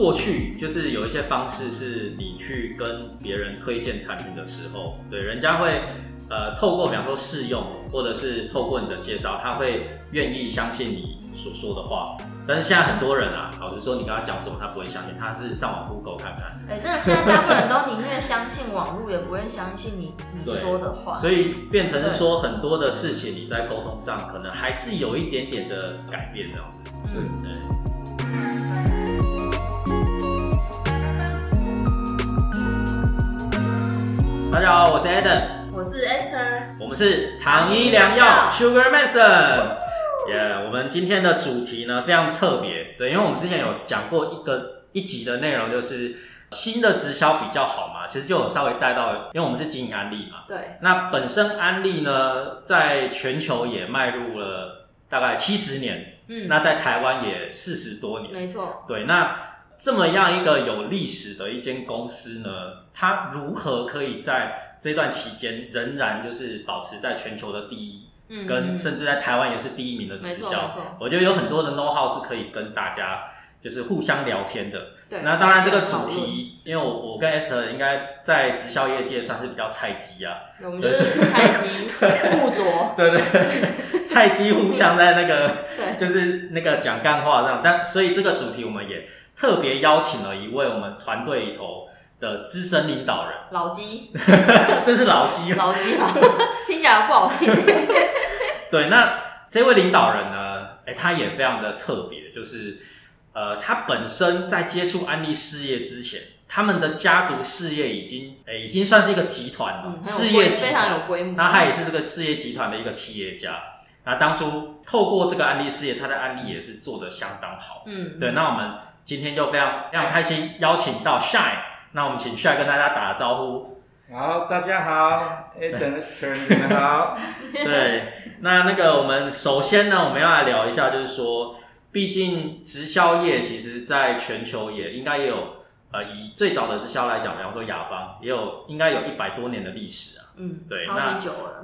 过去就是有一些方式是你去跟别人推荐产品的时候，对，人家会呃透过比方说试用，或者是透过你的介绍，他会愿意相信你所说的话。但是现在很多人啊，老实说，你跟他讲什么，他不会相信，他是上网 Google 看看。哎，真的，现在大部分人都宁愿相信网络，也不愿相信你你说的话。所以变成是说，很多的事情你在沟通上可能还是有一点点的改变这样子。是，对。大家好，我是 Adam，我是 Esther，我们是糖衣良药 Sugar Medicine。耶，我们今天的主题呢非常特别，对，因为我们之前有讲过一个一集的内容，就是新的直销比较好嘛，其实就有稍微带到，因为我们是经营安利嘛，对，那本身安利呢在全球也迈入了大概七十年，嗯，那在台湾也四十多年，没错，对，那。这么样一个有历史的一间公司呢，它如何可以在这段期间仍然就是保持在全球的第一，嗯，跟甚至在台湾也是第一名的直销，我觉得有很多的 know how 是可以跟大家就是互相聊天的。对，那当然这个主题，因为我我跟 Esther 应该在直销业界算是比较菜鸡啊，我们就是菜鸡互啄，对对，菜鸡互相在那个，对，就是那个讲干话这样，但所以这个主题我们也。特别邀请了一位我们团队里头的资深领导人，老鸡，这是老鸡，老鸡吗？听起来不好听。对，那这位领导人呢？哎，他也非常的特别，就是呃，他本身在接触安利事业之前，他们的家族事业已经哎，已经算是一个集团了，事业非常有规模。那他也是这个事业集团的一个企业家。那当初透过这个安利事业，他的安利也是做的相当好。嗯，对，那我们。今天就非常非常开心，邀请到 Shine，那我们请 Shine 跟大家打个招呼。好，大家好，Eden Esther，你们好。对，那那个我们首先呢，我们要来聊一下，就是说，毕竟直销业其实在全球也应该也有，呃，以最早的直销来讲，比方说雅芳，也有应该有一百多年的历史啊。嗯，对，那。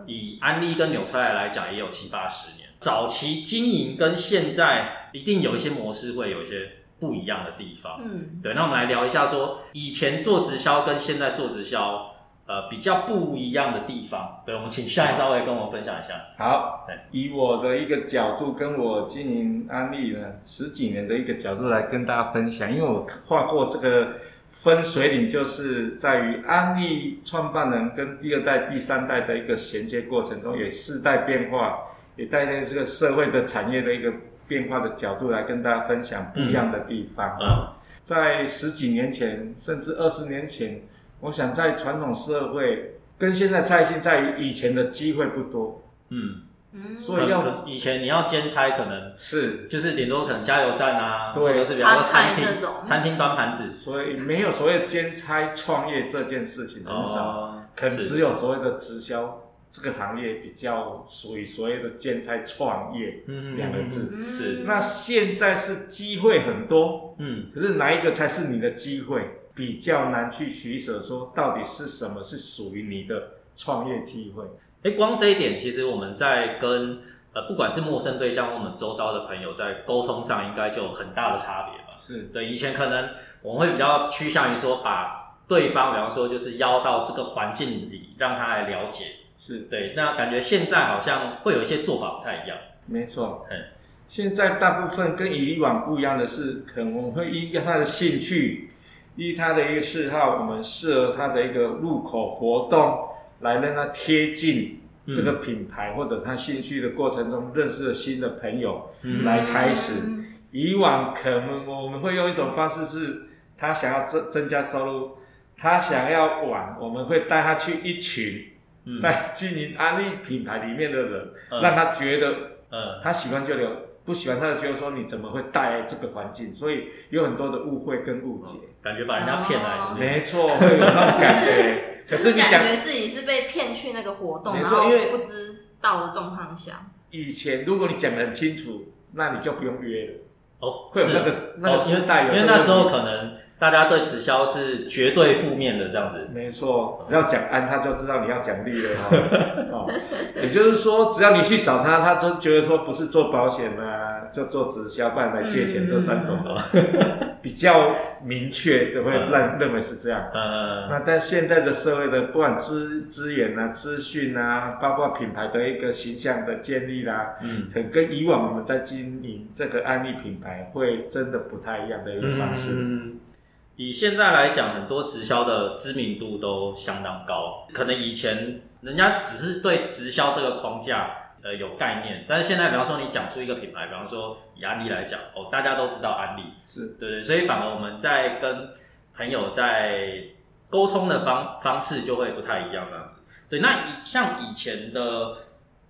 以安利跟纽崔莱来讲，也有七八十年。早期经营跟现在一定有一些模式会有一些。不一样的地方，嗯，对，那我们来聊一下，说以前做直销跟现在做直销，呃，比较不一样的地方。对，我们请下一稍微跟我们分享一下。好，以我的一个角度，跟我经营安利呢十几年的一个角度来跟大家分享，因为我画过这个分水岭，就是在于安利创办人跟第二代、第三代的一个衔接过程中，也世代变化，也带来这个社会的产业的一个。变化的角度来跟大家分享不一样的地方。嗯，在十几年前，甚至二十年前，我想在传统社会跟现在差异性在于以前的机会不多。嗯。嗯，所以要以前你要兼差，可能是。就是顶多可能加油站啊，对，是比较餐厅餐厅端盘子，所以没有所谓兼差创业这件事情很少，可能只有所谓的直销。这个行业比较属于所谓的建材创业两个字，是那现在是机会很多，嗯，可是哪一个才是你的机会？比较难去取舍，说到底是什么是属于你的创业机会？哎，光这一点，其实我们在跟呃，不管是陌生对象，我们周遭的朋友在沟通上，应该就有很大的差别吧？是对，以前可能我们会比较趋向于说，把对方，比方说就是邀到这个环境里，让他来了解。是对，那感觉现在好像会有一些做法不太一样。没错，嗯，现在大部分跟以往不一样的是，可能我们会依他的兴趣，依他的一个嗜好，我们适合他的一个入口活动，来让他贴近这个品牌或者他兴趣的过程中认识了新的朋友，来开始。以往可能我们会用一种方式是，他想要增增加收入，他想要玩，我们会带他去一群。在经营安利品牌里面的人，让他觉得，嗯，他喜欢就留，不喜欢他就觉得说你怎么会带来这个环境？所以有很多的误会跟误解，感觉把人家骗来。没错，会有那种感觉。可是你感觉自己是被骗去那个活动，然后因为不知道的状况下。以前如果你讲的很清楚，那你就不用约了。哦，会有那个那个时代，因为那时候可能。大家对直销是绝对负面的这样子，没错，只要讲安，他就知道你要讲利了哈。哦，也就是说，只要你去找他，他就觉得说不是做保险啊，就做直销，不然来借钱这三种 比较明确的会嗯。认认为是这样。嗯，那但现在的社会的不管资资源啊、资讯啊，包括品牌的一个形象的建立啦、嗯。可能跟以往我们在经营这个安利品牌会真的不太一样的一个方式。嗯，以现在来讲，很多直销的知名度都相当高，可能以前人家只是对直销这个框架呃有概念，但是现在比方说你讲出一个品牌，比方说以安利来讲，哦，大家都知道安利，是，对对，所以反而我们在跟朋友在沟通的方方式就会不太一样这样子。对，那以像以前的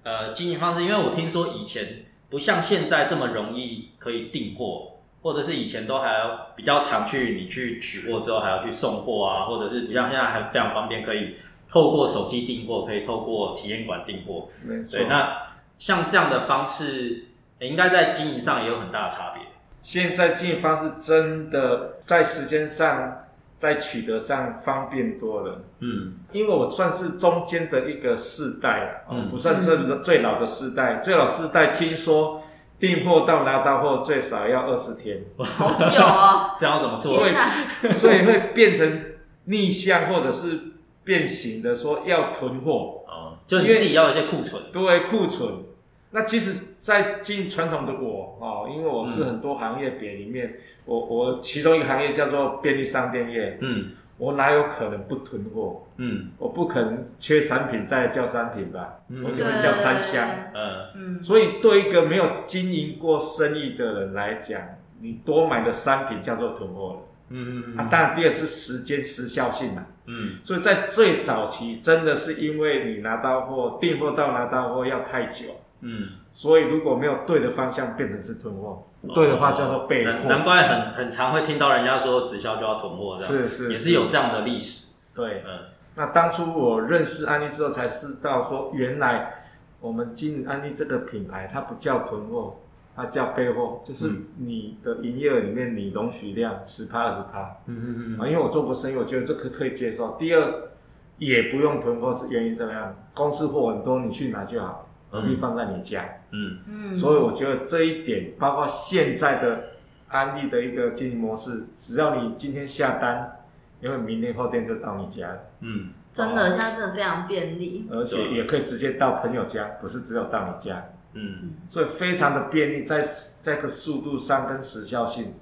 呃经营方式，因为我听说以前不像现在这么容易可以订货，或者是以前都还要比较常去你去取货之后还要去送货啊，或者是不像现在还非常方便，可以透过手机订货，可以透过体验馆订货。没错对，。那像这样的方式，诶应该在经营上也有很大的差别。现在经营方式真的在时间上、在取得上方便多了。嗯因为我算是中间的一个世代，嗯嗯，不算是最老的世代。最老世代听说订货到拿到货最少要二十天，好久哦，这样要怎么做？所以，所以会变成逆向或者是变形的，说要囤货，哦，就你自己要一些库存。对库存。那其实，在经营传统的我哦，因为我是很多行业别里面，我我其中一个行业叫做便利商店业，嗯我哪有可能不囤货？嗯我不可能缺产品再叫商品吧？嗯我可能叫三箱。呃嗯，所以对一个没有经营过生意的人来讲，你多买的商品叫做囤货了。嗯嗯啊，当然第二是时间时效性嘛。嗯所以在最早期，真的是因为你拿到货，订货到拿到货要太久，嗯，所以如果没有对的方向，变成是囤货；对的话叫做备难难。怪很很常会听到人家说直销就要囤货这样，是是也是有这样的历史。对。嗯那当初我认识安利之后，才知道说，原来我们经营安利这个品牌，它不叫囤货，它叫备货，就是嗯你的营业额里面你容许量十趴二十趴。嗯嗯嗯啊，因为我做过生意，我觉得这个可以接受。第二，也不用囤货，是原因怎么样？公司货很多，你去拿就好，何必放在你家？嗯。嗯，所以我觉得这一点，包括现在的安利的一个经营模式，只要你今天下单，因为明天后天就到你家了，嗯。真的现在真的非常便利，而且也可以直接到朋友家，不是只有到你家，嗯。所以非常的便利，在在个速度上跟时效性，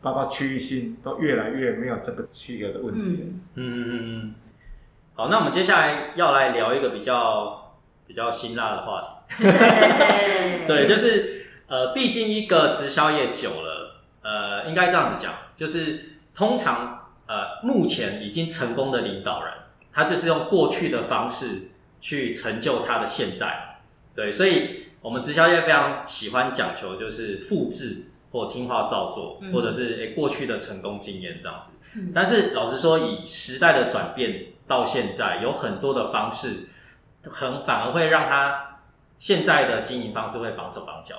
包括区域性，都越来越没有这个区隔的问题。了。嗯，嗯嗯嗯。好，那我们接下来要来聊一个比较比较辛辣的话题。对对，就是呃，毕竟一个直销业久了，呃，应该这样子讲，就是通常呃，目前已经成功的领导人，他就是用过去的方式去成就他的现在。对，所以我们直销业非常喜欢讲求就是复制或听话照做，嗯或者是诶、过去的成功经验这样子。嗯但是老实说，以时代的转变到现在，有很多的方式，很反而会让他现在的经营方式会绑手绑脚。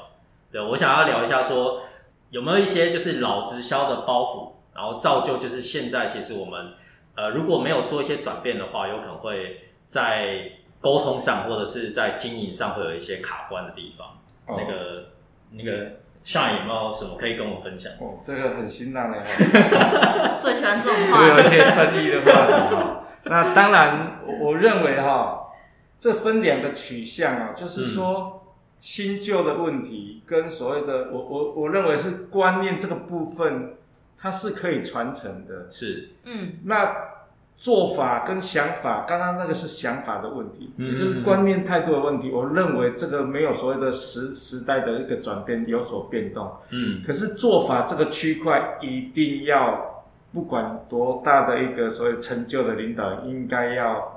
对我想要聊一下说，有没有一些就是老直销的包袱，然后造就就是现在其实我们呃如果没有做一些转变的话，有可能会在沟通上或者是在经营上会有一些卡关的地方。哦那个那个 Shine 有没有什么可以跟我分享？哦，这个很辛辣的哦。最喜欢这种这个有一，些争议的话题哈。那当然，我我认为哈，这分两个取向啊，就是说新旧的问题跟所谓的我我我认为是观念这个部分，它是可以传承的。是，嗯那做法跟想法，刚刚那个是想法的问题，嗯也就是观念态度的问题。我认为这个没有所谓的时时代的一个转变有所变动。嗯可是做法这个区块一定要，不管多大的一个所谓成就的领导人，应该要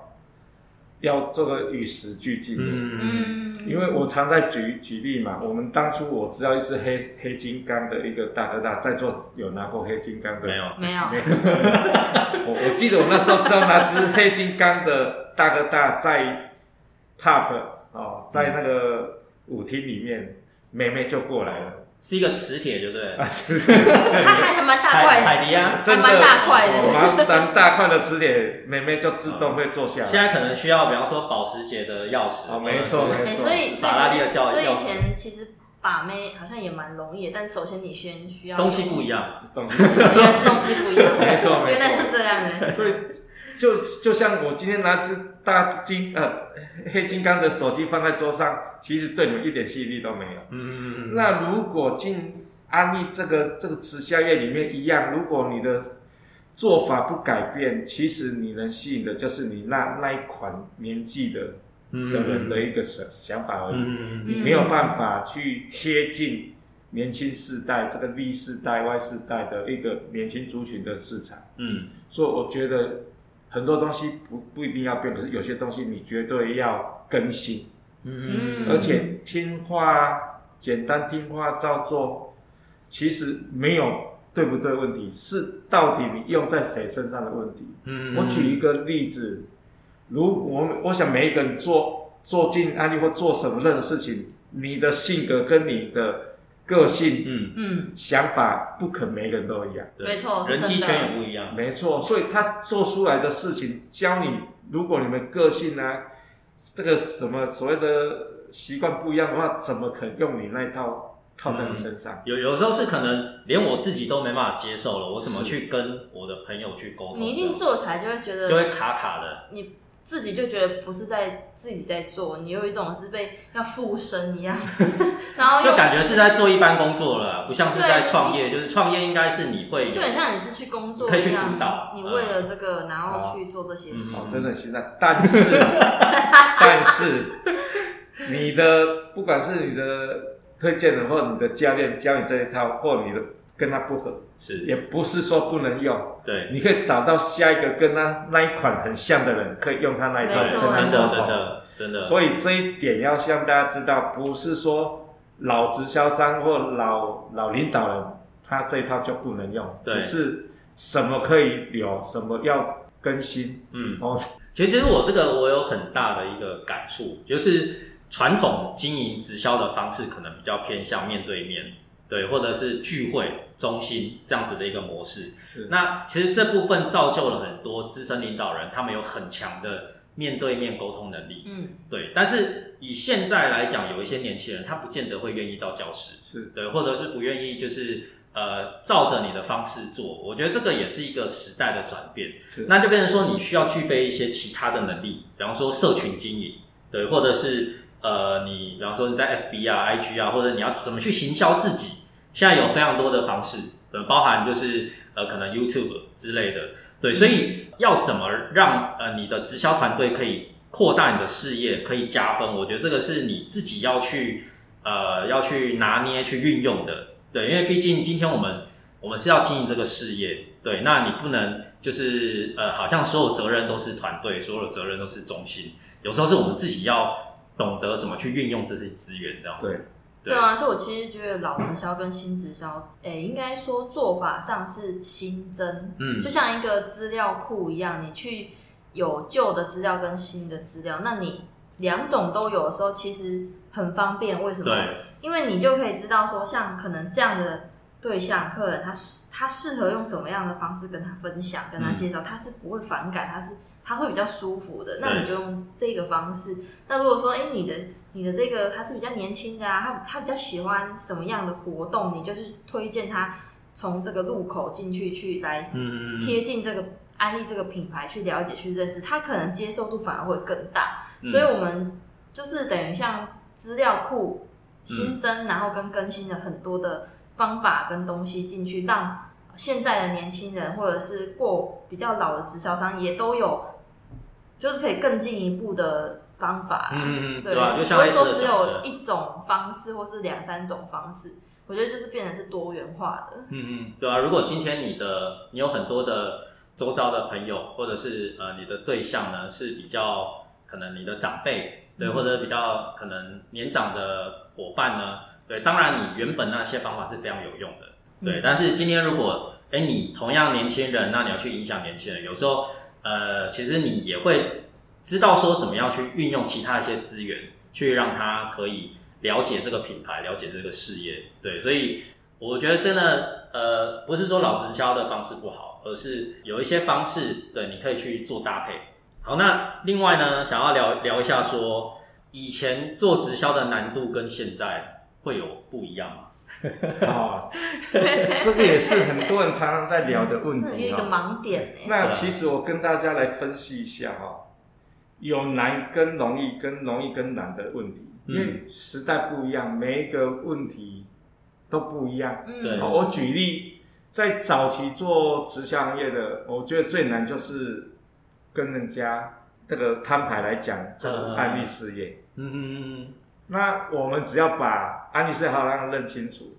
要做个与时俱进的。嗯。嗯，因为我常在举举例嘛，我们当初我知道一只黑黑金刚的一个大哥大，在座有拿过黑金刚的？没有，没有，我我记得我那时候知道那只黑金刚的大哥大在 pub 哦，在那个舞厅里面，妹妹就过来了。是一个磁铁，对不对？它还还蛮大彩块的，彩迪啊，真的。还蛮大块的。哦蛮蛮大块的磁铁，妹妹就自动会坐下来。现在可能需要，比方说保时捷的钥匙，哦没错或者是哎，没错。所以所以法拉利的所以以前其实把妹好像也蛮容易的，但首先你先需要东西不一样，东西，原来是东西不一样，没错没错。原来是这样。的。所以就就像我今天拿只大金呃黑金刚的手机放在桌上，其实对你们一点吸引力都没有。嗯嗯嗯，那如果进安利这个这个直销业里面一样，如果你的做法不改变，其实你能吸引的就是你那那一款年纪的嗯的人的一个想想法而已。嗯你没有办法去贴近年轻世代这个 Z 世代、Y 世代的一个年轻族群的市场，嗯。所以我觉得很多东西不不一定要变，可是有些东西你绝对要更新，嗯。嗯而且听话简单听话照做，其实没有对不对问题，是到底你用在谁身上的问题。嗯。我举一个例子，如我我想每一个人做做进案例或做什么任何事情，你的性格跟你的个性、嗯嗯，想法，不可每个人都一样。对没错人际圈也不一样，没错，所以他做出来的事情，教你，如果你们个性啊，这个什么所谓的习惯不一样的话，怎么可能用你那一套套在你身上？有有时候是可能连我自己都没办法接受了，我怎么去跟我的朋友去沟通？你一定做起来就会觉得就会卡卡的。你自己就觉得不是在自己在做，你有一种是被要附身一样，然后就感觉是在做一般工作了，不像是在创业。就是创业应该是你会就很像你是去工作可以去一样主导，你为了这个然后去做这些事。哦，真的现在，但是 但是你的不管是你的推荐人或你的教练教你这一套，或你的跟他不合，是。也不是说不能用，对。你可以找到下一个跟他那一款很像的人，可以用他那一套真的。真的真的，所以这一点要向大家知道，不是说老直销商或老老领导人他这一套就不能用，对。只是什么可以留，什么要更新。嗯，哦，其实其实我这个我有很大的一个感触，就是传统经营直销的方式可能比较偏向面对面，对，或者是聚会中心这样子的一个模式。是那其实这部分造就了很多资深领导人，他们有很强的面对面沟通能力。嗯，对，但是以现在来讲，有一些年轻人他不见得会愿意到教室，是对，或者是不愿意就是呃照着你的方式做。我觉得这个也是一个时代的转变。是那就变成说你需要具备一些其他的能力，比方说社群经营，对，或者是呃你比方说你在 FB 啊、IG 啊，或者你要怎么去行销自己，现在有非常多的方式，呃，包含就是呃可能 YouTube 之类的，对，所以要怎么让呃你的直销团队可以扩大你的事业，可以加分，我觉得这个是你自己要去呃要去拿捏、去运用的，对，因为毕竟今天我们我们是要经营这个事业，对，那你不能就是呃好像所有责任都是团队，所有的责任都是中心，有时候是我们自己要懂得怎么去运用这些资源，这样子。对，对啊，所以我其实觉得老直销跟新直销，诶、应该说做法上是新增，嗯就像一个资料库一样，你去有旧的资料跟新的资料，那你两种都有的时候，其实很方便。为什么？对，因为你就可以知道说，像可能这样的对象客人，他适他适合用什么样的方式跟他分享、跟他介绍，他是不会反感，他是他会比较舒服的。那你就用这个方式。那如果说，哎、你的你的这个他是比较年轻的啊，他他比较喜欢什么样的活动，你就是推荐他从这个入口进去去来嗯，贴近这个安利这个品牌，去了解、去认识，他可能接受度反而会更大。嗯所以我们就是等于像资料库新增，然后跟更新了很多的方法跟东西进去，让现在的年轻人或者是过比较老的直销商也都有，就是可以更进一步的方法啦。嗯嗯嗯，对，对吧？就不像类似的会说只有，一种方式或是两三种方式，我觉得就是变成是多元化的。嗯嗯，对啊。如果今天你的你有很多的周遭的朋友，或者是呃你的对象呢是比较可能你的长辈，对，嗯或者比较可能年长的伙伴呢，对，当然你原本那些方法是非常有用的，对。嗯但是今天如果哎你同样年轻人，那你要去影响年轻人，有时候呃其实你也会知道说怎么样去运用其他一些资源，去让他可以了解这个品牌，了解这个事业，对，所以我觉得真的呃不是说老直销的方式不好，而是有一些方式对你可以去做搭配。好，那另外呢，想要聊聊一下说以前做直销的难度跟现在会有不一样吗？哦，这个也是很多人常常在聊的问题哦。一个盲点哎。那其实我跟大家来分析一下哈、有难跟容易跟容易跟难的问题，嗯因为时代不一样，每一个问题都不一样。对嗯，我举例，在早期做直销行业的，我觉得最难就是跟人家这个摊牌来讲这个案例事业。嗯嗯嗯那我们只要把案例事业好让他认清楚，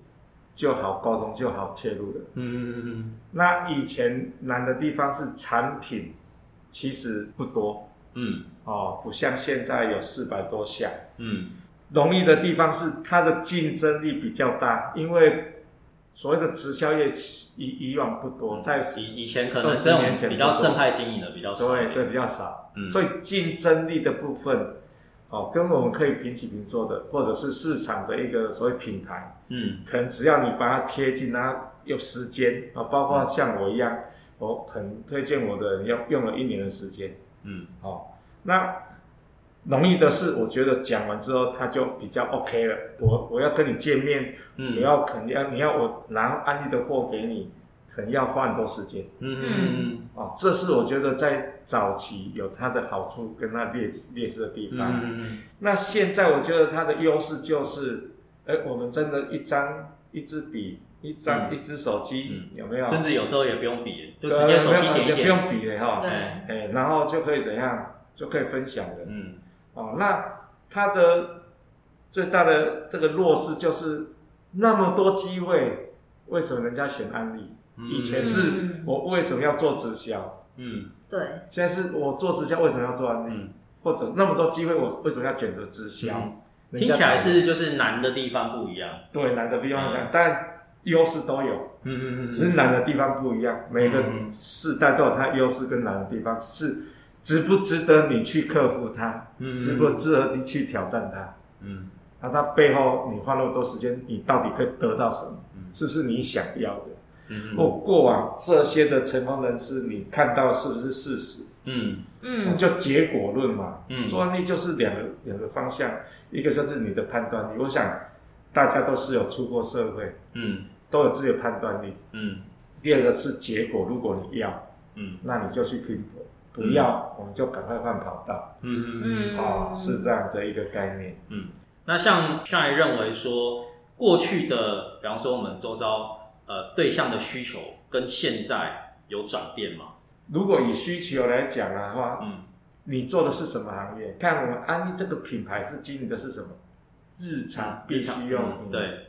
就好沟通，就好切入了。嗯嗯嗯那以前难的地方是产品其实不多。嗯。哦，不像现在有四百多项。嗯。容易的地方是它的竞争力比较大，因为所谓的直销业以以往不多，在以以前可能20这种年前比较正派经营的比较少。对对比较少，嗯。所以竞争力的部分哦，跟我们可以平起平坐的，或者是市场的一个所谓品牌，嗯可能只要你把它贴近，它有时间啊、包括像我一样，我很推荐我的人要用了一年的时间。嗯哦，那容易的是，我觉得讲完之后他就比较 OK 了。我我要跟你见面，嗯，我要肯定要你要我拿安利的货给你，可能要花很多时间嗯嗯嗯哦。这是我觉得在早期有它的好处跟它劣劣势的地嗯方。嗯那现在我觉得它的优势就是，哎，我们真的一张一支笔，一张、嗯一只手机，有没有？甚至有时候也不用笔，就直接手机点一点，也不用笔了哈。对，哎，然后就可以怎样？就可以分享了。嗯哦，那它的最大的这个弱势就是那么多机会，为什么人家选安利？嗯以前是嗯我为什么要做直销？嗯对，现在是我做直销为什么要做安利？嗯，或者那么多机会，我为什么要选择直销？嗯听起来是就是难的地方不一样，对难的地方嗯讲，但优势都有，嗯嗯嗯，只是难的地方不一样。每个嗯世代都有它优势跟难的地方，只是值不值得你去克服它，嗯值不值得你去挑战它。嗯那它背后你花那么多时间，你到底可以得到什么？嗯是不是你想要的？嗯或过往这些的成功人士，你看到是不是事实？嗯嗯，叫结果论嘛。嗯做案例就是两个两个方向，一个就是你的判断力。我想大家都是有出过社会，嗯都有自己的判断力。嗯第二个是结果，如果你要，嗯那你就去拼搏；不要，我们就赶快换跑道。嗯嗯嗯哦，是这样的一个概念。嗯。那像上来认为说，过去的，比方说我们周遭呃对象的需求跟现在有转变吗？如果以需求来讲的话，嗯你做的是什么行业？看我们安利这个品牌是经营的是什么？日常必须用品。嗯对，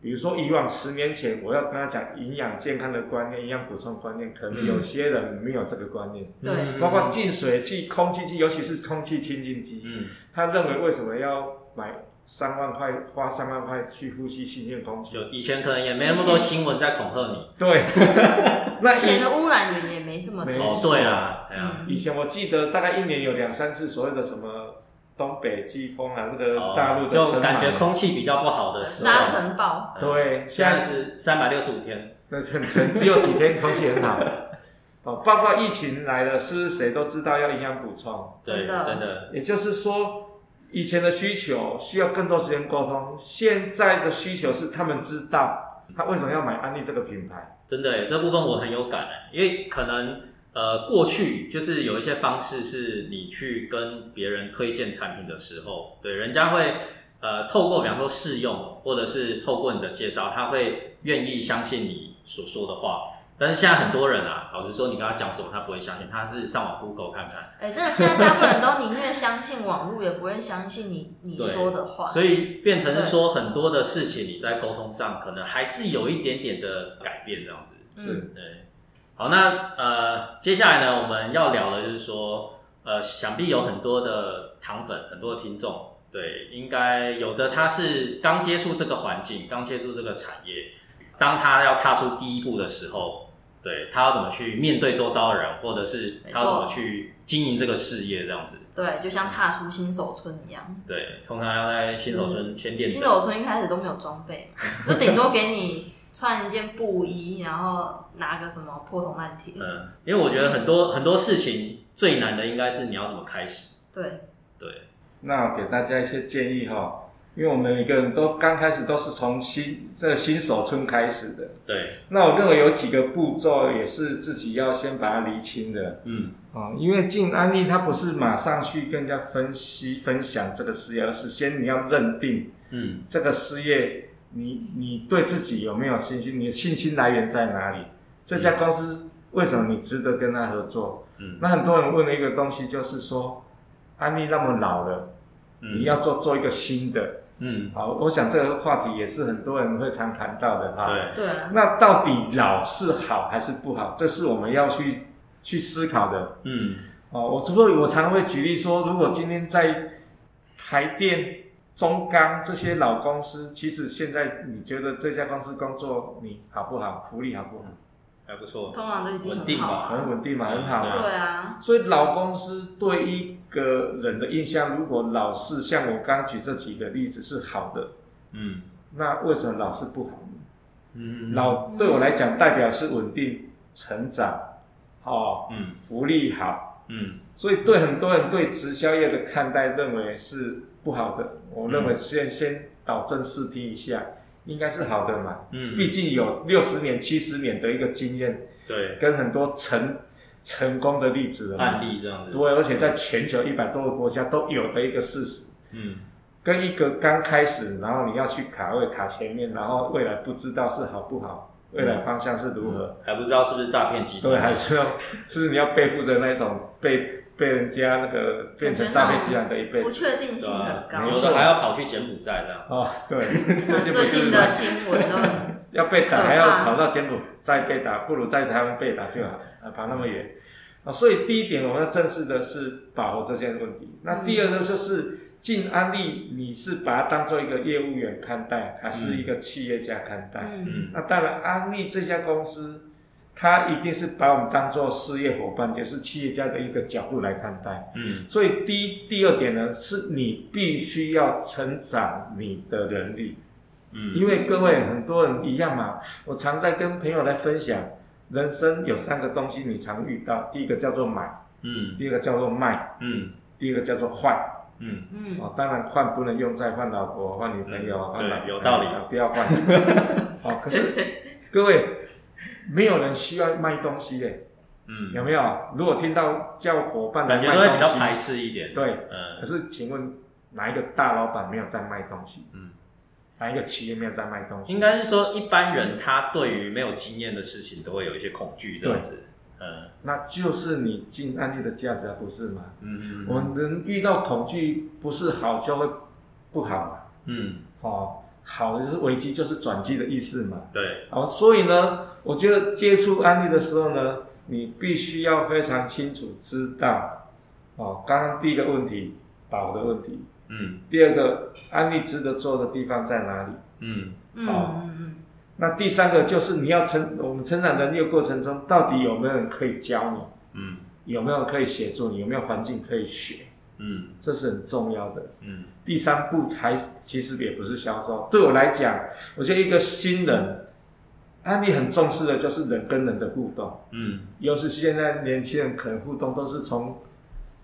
比如说以往十年前，我要跟他讲营养健康的观念、营养补充观念，可能有些人没有这个观念。对嗯包括净水器、空气机，尤其是空气清净机，嗯他认为为什么要买三万块，花三万块去呼吸新鲜空气？就以前可能也没那么多新闻在恐吓你。对，那以前的污染源也没这么多，没错哦，对啦，哎呀，嗯以前我记得大概一年有两三次所谓的什么东北季风啊，这个哦大陆的就感觉空气比较不好的时候，沙尘暴，嗯对，现在是三百六十五天。那很很只有几天空气很好。哦，包括疫情来了，是不是谁都知道要营养补充？对，真的真的，也就是说，以前的需求需要更多时间沟通，现在的需求是他们知道他为什么要买安利这个品牌。真的，这部分我很有感，因为可能呃过去就是有一些方式是你去跟别人推荐产品的时候，对，人家会呃透过比方说试用，或者是透过你的介绍，他会愿意相信你所说的话。但是现在很多人啊，老实说，你跟他讲什么，他不会相信，他是上网 Google 看看。哎，真的，现在大部分人都宁愿相信网络，也不会相信你你对说的话。所以变成是说很多的事情你在沟通上可能还是有一点点的改变这样子。是嗯对，好，那呃，接下来呢，我们要聊的就是说，呃，想必有很多的糖粉，很多的听众，对，应该有的他是刚接触这个环境，刚接触这个产业，当他要踏出第一步的时候，对他要怎么去面对周遭的人，或者是他要怎么去经营这个事业这样子。对，就像踏出新手村一样。对，通常要在新手村先练新。手村一开始都没有装备嘛，就顶多给你穿一件布衣，然后拿个什么破铜烂铁。嗯，因为我觉得很多很多事情最难的应该是你要怎么开始。对，对，那我给大家一些建议哈、因为我们每个人都刚开始都是从新这个新手村开始的。对，那我认为有几个步骤也是自己要先把它厘清的。嗯啊、因为进安利它不是马上去跟人家分析分享这个事业，而是先你要认定嗯这个事业，你你对自己有没有信心？你的信心来源在哪里？这家公司为什么你值得跟他合作？嗯那很多人问的一个东西就是说，安利那么老了，嗯，你要做做一个新的。嗯好，我想这个话题也是很多人会常谈到的哈。对，对啊，那到底老是好还是不好？这是我们要去去思考的。嗯哦，我所以，我常会举例说，如果今天在台电、中钢这些老公司，其实现在你觉得这家公司工作你好不好？福利好不好？还不错，通常都已经稳定吧。很好啊。很稳定嘛，很好嘛。对啊，所以老公司对一个人的印象，如果老是像我刚举这几个例子是好的，嗯。那为什么老是不好呢？嗯。老对我来讲，代表是稳定、成长，哦，嗯。福利好，嗯。所以对很多人对直销业的看待认为是不好的。我认为先先导正视听一下，应该是好的嘛。嗯。毕竟有六十年、七十年的一个经验，对，跟很多成成功的例子。案例这样子，对，而且在全球一百多个国家都有的一个事实。嗯。跟一个刚开始，然后你要去卡位卡前面，然后未来不知道是好不好，未来方向是如何，还不知道是不是诈骗集团，对，还是要，是你要背负着那种被被人家那个变成诈骗集团的一辈不。确定性对吧很高。有的还要跑去柬埔寨这样，哦，对，最近的新闻都 要被打，还要跑到柬埔寨被打，不如在台湾被打就好，啊，跑那么远。啊，所以第一点我们要正视的是保护这些问题。那第二个就是进安利，你是把它当做一个业务员看待，还是一个企业家看待？嗯嗯那当然，安利这家公司，它一定是把我们当做事业伙伴，也是企业家的一个角度来看待。嗯所以第一、第二点呢，是你必须要成长你的能力。嗯，因为各位很多人一样嘛，我常在跟朋友来分享，人生有三个东西你常遇到，第一个叫做买，嗯第二个叫做卖，嗯第一个叫做换。嗯嗯，哦，当然换不能用在换老婆、换女朋友、嗯换老对有道理啊不要换。哦，可是各位，没有人需要卖东西耶，嗯，有没有？如果听到叫伙伴来感觉都会卖东比较排，斥一点，对。嗯可是请问哪一个大老板没有在卖东西？嗯，哪一个企业没有在卖东西？应该是说一般人他对于没有经验的事情都会有一些恐惧这样子，嗯那就是你进案例的价值啊，不是吗？嗯嗯我们人遇到恐惧不是好就会不好嘛？嗯哦，好的就是危机就是转机的意思嘛。对，好，所以呢，我觉得接触安利的时候呢，你必须要非常清楚知道，哦，刚刚第一个问题保的问题，嗯第二个安利值得做的地方在哪里？嗯嗯好嗯嗯那第三个就是你要成我们成长能力的过程中，到底有没有人可以教你？嗯有没有人可以协助你？有没有环境可以学？嗯这是很重要的。嗯第三步还其实也不是销售，对我来讲，我觉得一个新人，安利很重视的就是人跟人的互动。嗯。尤其是现在年轻人可能互动都是从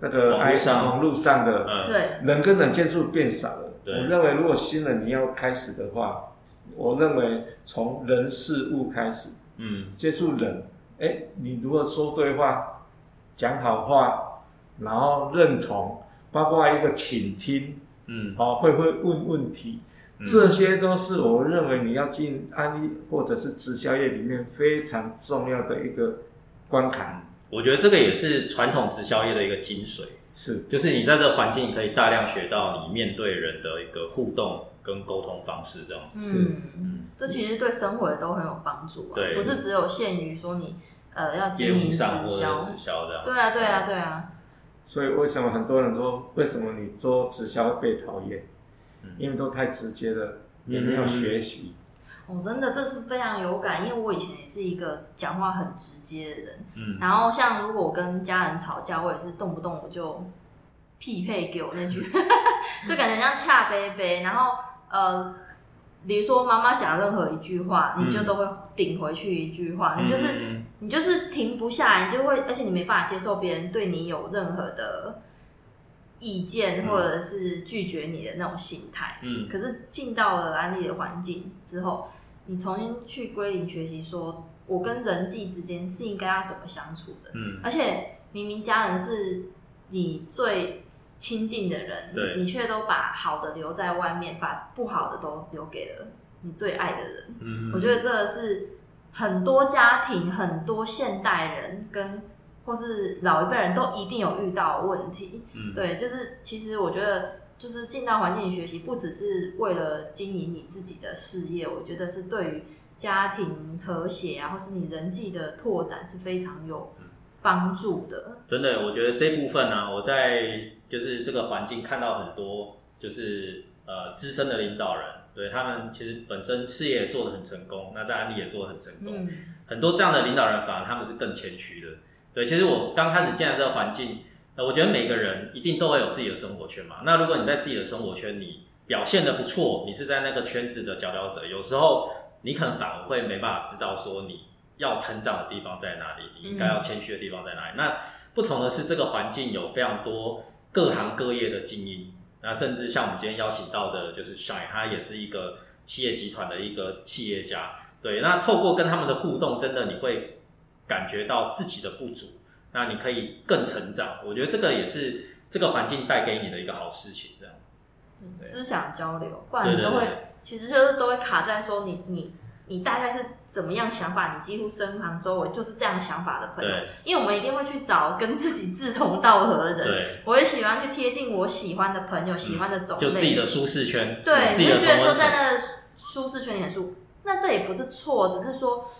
那个网络上。网络上的，嗯，对，人跟人接触变少了。对。我认为如果新人你要开始的话，我认为从人事物开始嗯。接触人，哎，你如果说对话，讲好话，然后认同，包括一个倾听，嗯。哦，会不会问问题，嗯这些都是我认为你要进安利或者是直销业里面非常重要的一个关卡。我觉得这个也是传统直销业的一个精髓，是，就是你在这个环境，你可以大量学到你面对人的一个互动跟沟通方式，这样子。嗯，嗯，这其实对生活也都很有帮助啊，对。不是只有限于说你呃要业经营直销，直销这样。对啊对啊对啊，所以为什么很多人说，为什么你做直销被讨厌？嗯。因为都太直接了，也没有学习。我、真的这是非常有感，因为我以前也是一个讲话很直接的人，嗯。然后像如果我跟家人吵架，我也是动不动我就匹配给我那句，就感觉像恰杯杯，然后呃，比如说妈妈讲任何一句话，你就嗯都会顶回去一句话，你就是嗯。你就是停不下来，你就会，而且你没办法接受别人对你有任何的意见或者是拒绝你的那种心态。嗯。可是进到了安利的环境之后，你重新去归零学习，说我跟人际之间是应该要怎么相处的，嗯。而且明明家人是你最亲近的人，你却都把好的留在外面，把不好的都留给了你最爱的人。嗯，我觉得这个是很多家庭、很多现代人跟或是老一辈人都一定有遇到的问题。嗯对，就是其实我觉得，就是进到环境里学习，不只是为了经营你自己的事业，我觉得是对于家庭和谐啊，或是你人际的拓展是非常有帮助的。真的，我觉得这部分呢、我在就是这个环境看到很多，就是呃资深的领导人，对他们其实本身事业也做得很成功，那在安利也做得很成功，嗯，很多这样的领导人反而他们是更谦虚的。对，其实我刚开始进来这个环境，呃，我觉得每个人一定都会有自己的生活圈嘛。那如果你在自己的生活圈，你表现的不错，你是在那个圈子的佼佼者，有时候你可能反而会没办法知道说你要成长的地方在哪里，你应该要谦虚的地方在哪里。那不同的是，这个环境有非常多各行各业的精英，那甚至像我们今天邀请到的，就是 Shine，他也是一个企业集团的一个企业家。对，那透过跟他们的互动，真的你会感觉到自己的不足，那你可以更成长。我觉得这个也是这个环境带给你的一个好事情，这样。嗯思想交流，不然你都会对，其实就是都会卡在说你你你大概是怎么样想法，你几乎身旁周围就是这样想法的朋友，因为我们一定会去找跟自己志同道合的人。对，我也喜欢去贴近我喜欢的朋友、喜欢的种类，就自己的舒适圈，对，你会觉得说。在那舒适圈里很舒服，那这也不是错，只是说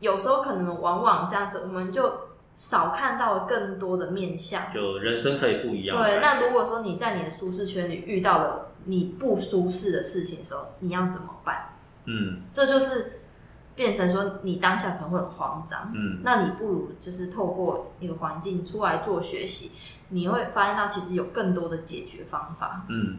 有时候可能往往这样子，我们就少看到更多的面相。就人生可以不一样。对，那如果说你在你的舒适圈里遇到了你不舒适的事情的时候，你要怎么办？嗯这就是变成说你当下可能会很慌张，嗯，那你不如就是透过一个环境出来做学习，你会发现到其实有更多的解决方法。嗯，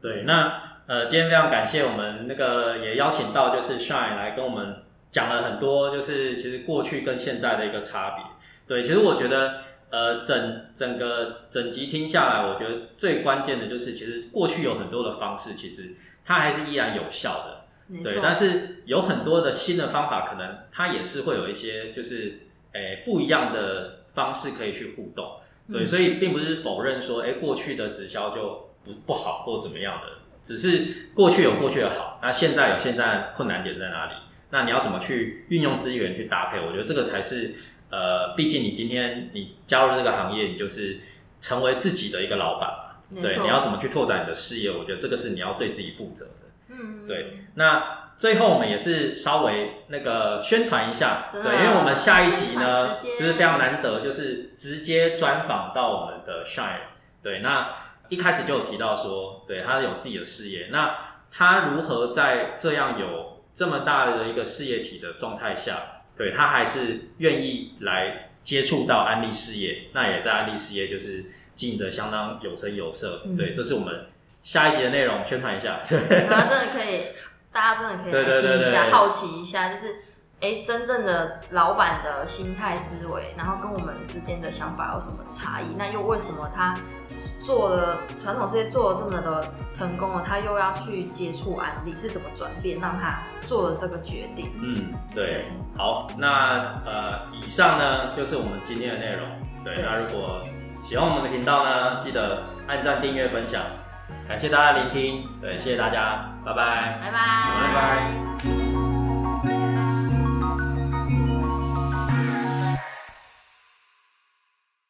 对，那呃，今天非常感谢我们那个也邀请到就是 Shine 来跟我们讲了很多，就是其实过去跟现在的一个差别。对，其实我觉得呃，整整个整集听下来，我觉得最关键的就是，其实过去有很多的方式，其实它还是依然有效的。对，但是有很多的新的方法，可能它也是会有一些就是诶、不一样的方式可以去互动。对，嗯所以并不是否认说，哎、过去的直销就不不好或怎么样的，只是过去有过去的好，那现在有现在困难点在哪里？那你要怎么去运用资源去搭配？我觉得这个才是呃，毕竟你今天你加入这个行业，你就是成为自己的一个老板嘛。对，你要怎么去拓展你的事业？我觉得这个是你要对自己负责的。嗯，对，那最后我们也是稍微那个宣传一下，对，因为我们下一集呢就是非常难得，就是直接专访到我们的 Shine。对，那一开始就有提到说，对他有自己的事业，那他如何在这样有这么大的一个事业体的状态下，对他还是愿意来接触到安利事业，那也在安利事业就是经营的相当有声有色。嗯对，这是我们下一集的内容，宣传一下。对。然后真的可以，大家真的可以 听一下，好奇一下，就是哎，诶真正的老板的心态思维，然后跟我们之间的想法有什么差异？那又为什么他做了传统事业做了这么的成功了，他又要去接触安利，是什么转变让他做了这个决定？嗯，对对，好，那呃，以上呢就是我们今天的内容。对，对那如果喜欢我们的频道呢，记得按赞、订阅、分享，感谢大家聆听。对，谢谢大家，拜拜。拜拜，拜拜。